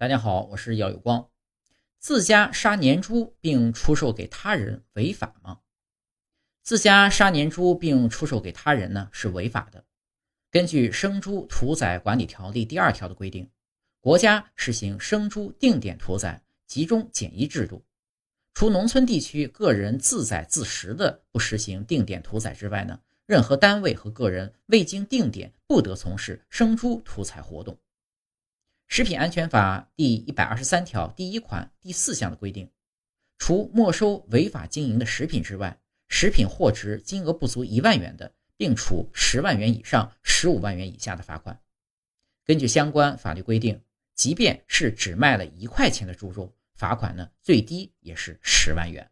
大家好，我是姚有光。自家杀年猪并出售给他人违法吗？自家杀年猪并出售给他人呢是违法的。根据《生猪屠宰管理条例》第二条的规定，国家实行生猪定点屠宰、集中检疫制度。除农村地区个人自宰自食的不实行定点屠宰之外呢，任何单位和个人未经定点不得从事生猪屠宰活动。食品安全法第一百二十三条第一款第四项的规定，除没收违法经营的食品之外，食品货值金额不足一万元的，并处十万元以上十五万元以下的罚款。根据相关法律规定，即便是只卖了一块钱的猪肉，罚款呢最低也是十万元。